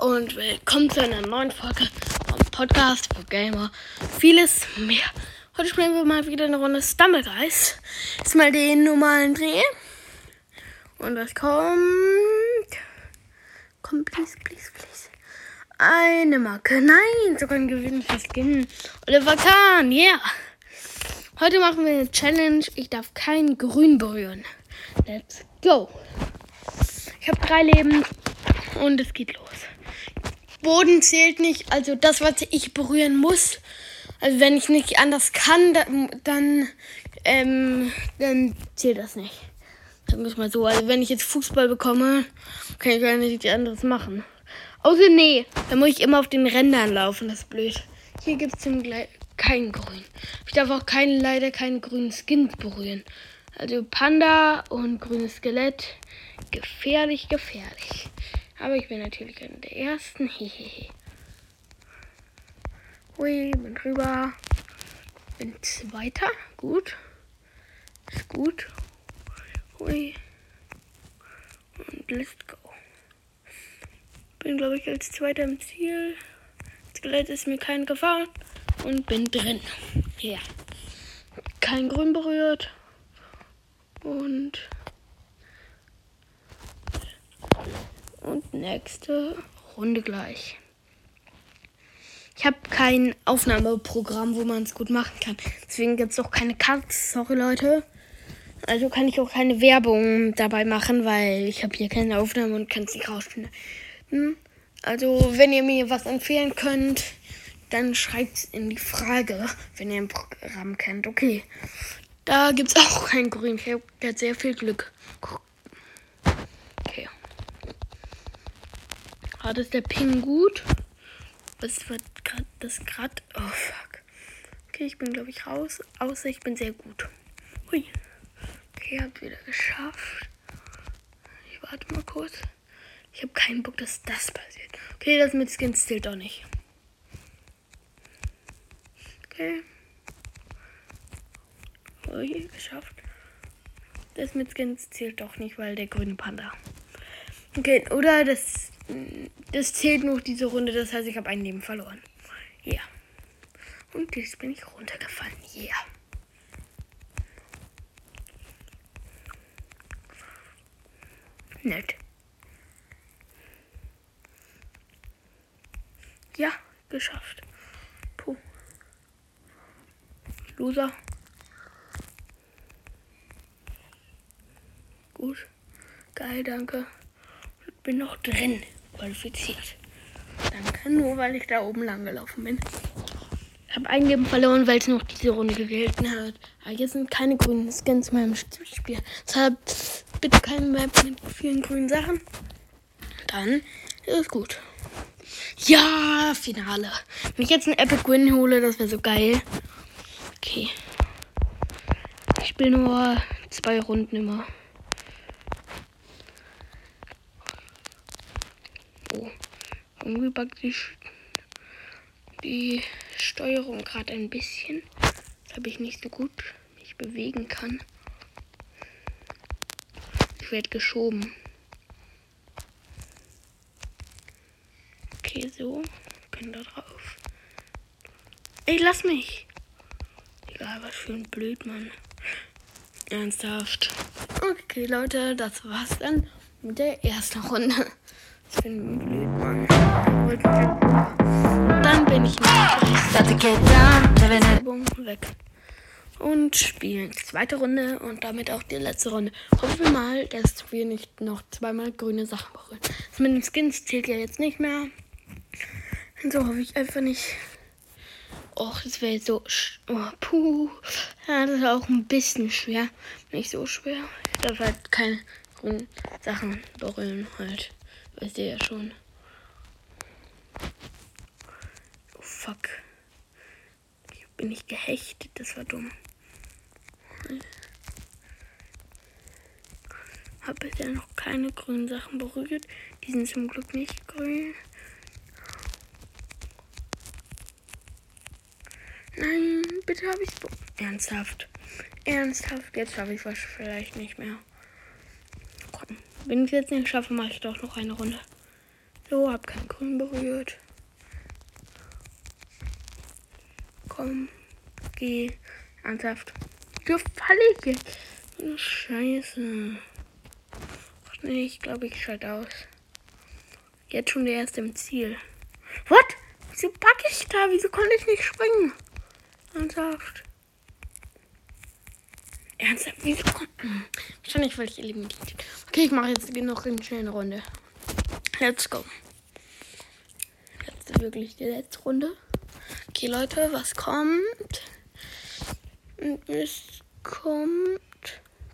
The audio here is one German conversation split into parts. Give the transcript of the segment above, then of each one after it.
und willkommen zu einer neuen Folge vom Podcast für Gamer. Vieles mehr. Heute spielen wir mal wieder eine Runde Stumblegeist. Ist mal den normalen Dreh. Und das kommt. Komm, please, please, please. Eine Marke. Nein, sogar ein Gewinn für Skin. Oliver Kahn, yeah. Heute machen wir eine Challenge. Ich darf kein Grün berühren. Let's go. Ich habe drei Leben und es geht los. Boden zählt nicht, also das, was ich berühren muss. Also wenn ich nicht anders kann, dann, ähm, dann zählt das nicht. Sagen wir es mal so. Also wenn ich jetzt Fußball bekomme, kann ich gar nicht anderes machen. Außer nee, dann muss ich immer auf den Rändern laufen, das ist blöd. Hier gibt es kein Grün. Ich darf auch kein, leider keinen grünen Skin berühren. Also Panda und grünes Skelett. Gefährlich, gefährlich. Aber ich bin natürlich einer der ersten. Hehehe. Hui, bin drüber. Bin zweiter. Gut. Ist gut. Hui. Und let's go. Bin, glaube ich, als zweiter im Ziel. Skelett ist mir kein Gefahr. Und bin drin. Ja. Kein Grün berührt. Und und nächste Runde gleich. Ich habe kein Aufnahmeprogramm, wo man es gut machen kann. Deswegen gibt es auch keine Cuts. Sorry, Leute. Also kann ich auch keine Werbung dabei machen, weil ich habe hier keine Aufnahme und kann es nicht rausfinden. Also, wenn ihr mir was empfehlen könnt, dann schreibt es in die Frage, wenn ihr ein Programm kennt. Okay. Da gibt es auch kein Grün. Ich habe sehr viel Glück. Gerade ist der Ping gut. Was wird gerade das gerade? Oh fuck. Okay, ich bin glaube ich raus. Außer ich bin sehr gut. Hui. Okay, hab wieder geschafft. Ich warte mal kurz. Ich habe keinen Bock, dass das passiert. Okay, das mit Skins zählt doch nicht. Okay. Ui, geschafft. Das mit Skins zählt doch nicht, weil der grüne Panda. Okay, oder das das zählt noch diese Runde, das heißt, ich habe ein Leben verloren. Ja. Und jetzt bin ich runtergefallen. Ja. Yeah. Nett. Ja, geschafft. Puh. Loser. Gut. Geil, danke bin noch drin. Qualifiziert. Danke, nur weil ich da oben lang gelaufen bin. Ich habe ein Leben verloren, weil es noch diese Runde gewählt hat. Aber hier sind keine grünen Skins mehr im Spiel. Deshalb bitte keine Map mit vielen grünen Sachen. Dann ist es gut. Ja, Finale. Wenn ich jetzt einen Epic Win hole, das wäre so geil. Okay. Ich spiele nur zwei Runden immer. Oh, backt die, die Steuerung gerade ein bisschen. Habe ich nicht so gut mich bewegen kann. Ich werde geschoben. Okay, so. Können da drauf. Ey, lass mich. Egal, was für ein Blödmann. Ernsthaft. Okay, Leute, das war's dann mit der ersten Runde. Ich bin blöd, Mann. Dann bin ich weg. Und spielen zweite Runde und damit auch die letzte Runde. Hoffen wir mal, dass wir nicht noch zweimal grüne Sachen brauchen. Das mit den Skins zählt ja jetzt nicht mehr. Und so hoffe ich einfach nicht. Och, das wäre so. Oh, puh. Ja, das ist auch ein bisschen schwer. Nicht so schwer. Ich darf halt keine grünen Sachen berühren halt. Wisst ihr ja schon. Oh fuck. Ich bin nicht gehechtet, das war dumm. Habe bisher noch keine grünen Sachen berührt. Die sind zum Glück nicht grün. Nein, bitte habe ich Ernsthaft. Ernsthaft. Jetzt habe ich was vielleicht nicht mehr. Wenn ich es jetzt nicht schaffe, mache ich doch noch eine Runde. So, hab kein Grün berührt. Komm, geh. Ernsthaft. Ich jetzt. Scheiße. Ach nee, ich glaube, ich schalte aus. Jetzt schon der erste im Ziel. What? Wieso packe ich da? Wieso konnte ich nicht springen? Ernsthaft. Ernsthaft? Wieso konnte. Hm. Wahrscheinlich, weil ich eliminiert. Okay, ich mache jetzt noch eine schnelle Runde. Let's go. Jetzt wirklich die letzte Runde. Okay, Leute, was kommt? Es kommt.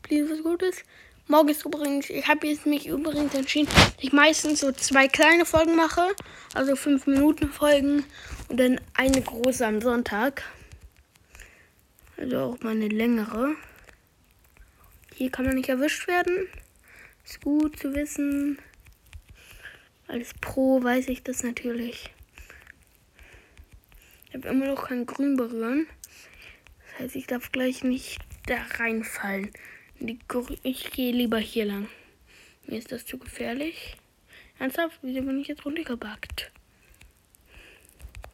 Please, was Gutes. Morgen ist übrigens, ich habe jetzt mich übrigens entschieden, dass ich meistens so zwei kleine Folgen mache, also fünf Minuten Folgen und dann eine große am Sonntag. Also auch mal eine längere. Hier kann man nicht erwischt werden. Ist gut zu wissen. Als Pro weiß ich das natürlich. Ich habe immer noch kein Grün berühren. Das heißt, ich darf gleich nicht da reinfallen. Ich gehe lieber hier lang. Mir ist das zu gefährlich. Ernsthaft? Wieso bin ich jetzt runtergebackt?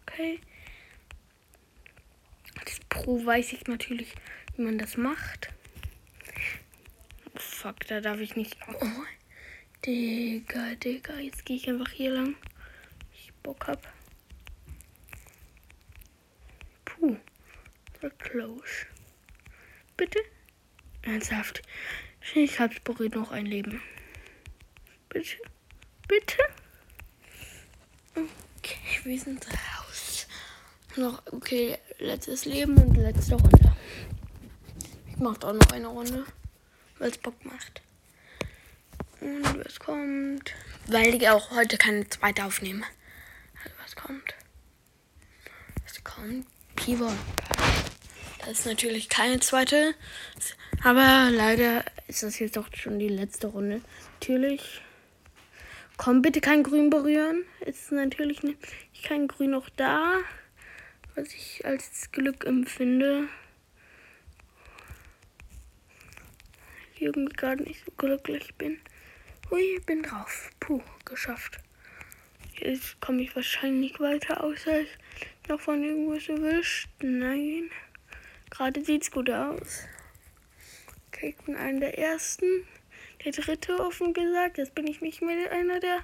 Okay. Als Pro weiß ich natürlich, wie man das macht. Fuck, da darf ich nicht. Oh, Digga, Digga. Jetzt gehe ich einfach hier lang. Ich Bock hab. So close. Bitte? Ernsthaft. Ich hab's berührt noch ein Leben. Bitte? Bitte? Okay, wir sind raus. Noch, okay, letztes Leben und letzte Runde. Ich mach auch noch eine Runde, weil es Bock macht. Und was kommt? Weil ich auch heute keine zweite aufnehme. Also was kommt? Es kommt Pivot. Das ist natürlich keine zweite. Aber leider ist das jetzt doch schon die letzte Runde. Natürlich. Komm, bitte kein Grün berühren. Ist natürlich kein Grün noch da. Was ich als Glück empfinde. Irgendwie gerade nicht so glücklich bin. Hui, bin drauf. Puh, geschafft. Jetzt komme ich wahrscheinlich weiter, außer ich noch von irgendwas erwischt. Nein. Gerade sieht's gut aus. Okay, ich bin einer der ersten. Der dritte offen gesagt. Jetzt bin ich nicht mehr einer der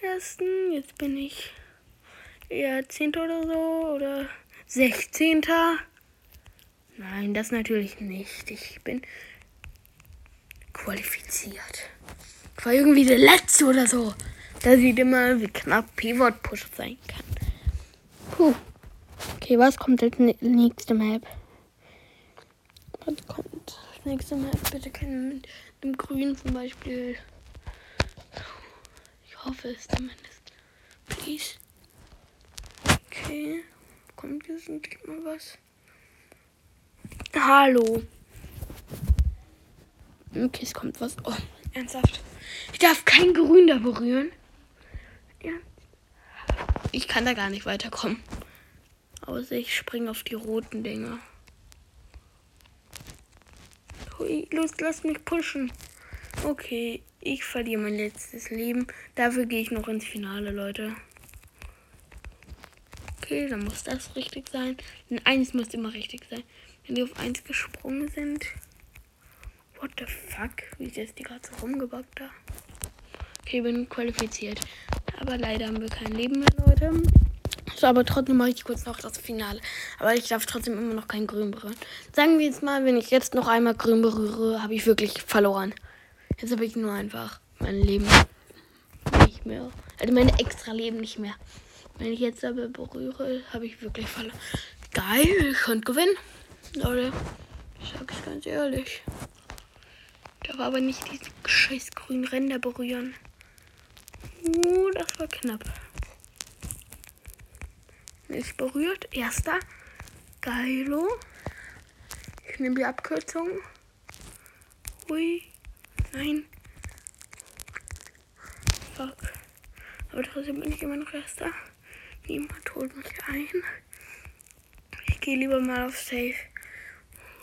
ersten. Jetzt bin ich eher zehnter oder so. Oder sechzehnter. Nein, das natürlich nicht. Ich bin qualifiziert. Ich war irgendwie der Letzte oder so. Da sieht immer, wie knapp Pivot Push sein kann. Puh. Okay, was kommt als nächste Map? Was kommt? nächste Mal bitte keinen mit dem Grün zum Beispiel. Ich hoffe es zumindest. Please. Okay. Kommt jetzt endlich mal was? Hallo. Okay, es kommt was. Oh, ernsthaft. Ich darf kein Grün da berühren. Ja. Ich kann da gar nicht weiterkommen. Außer ich springe auf die roten Dinger. Los, lass mich pushen. Okay, ich verliere mein letztes Leben. Dafür gehe ich noch ins Finale, Leute. Okay, dann muss das richtig sein. Denn eins muss immer richtig sein. Wenn die auf eins gesprungen sind. What the fuck? Wie ist jetzt die gerade so rumgebackt da? Okay, bin qualifiziert. Aber leider haben wir kein Leben mehr, Leute. So, aber trotzdem mache ich kurz noch das Finale. Aber ich darf trotzdem immer noch kein Grün berühren. Sagen wir jetzt mal, wenn ich jetzt noch einmal Grün berühre, habe ich wirklich verloren. Jetzt habe ich nur einfach mein Leben nicht mehr. Also meine extra Leben nicht mehr. Wenn ich jetzt aber berühre, habe ich wirklich verloren. Geil, ich könnte gewinnen. Leute, ich sage es ganz ehrlich. Da war aber nicht diese scheiß grünen Ränder berühren. Uh, das war knapp. Nicht berührt. Erster. Geilo. Ich nehme die Abkürzung. Hui. Nein. Fuck. Aber trotzdem bin ich immer noch Erster. Niemand holt mich ein. Ich gehe lieber mal auf Safe.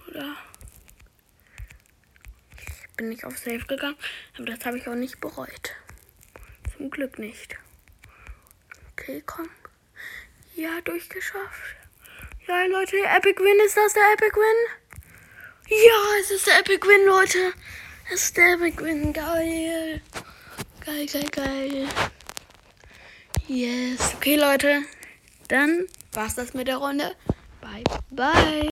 Oder? Ich bin nicht auf Safe gegangen. Aber das habe ich auch nicht bereut. Zum Glück nicht. Okay, komm. Ja, durchgeschafft. Ja, Leute, Epic Win, ist das der Epic Win? Ja, es ist der Epic Win, Leute. Es ist der Epic Win, geil. Geil, geil, geil. Yes. Okay, Leute. Dann war's das mit der Runde. Bye, bye.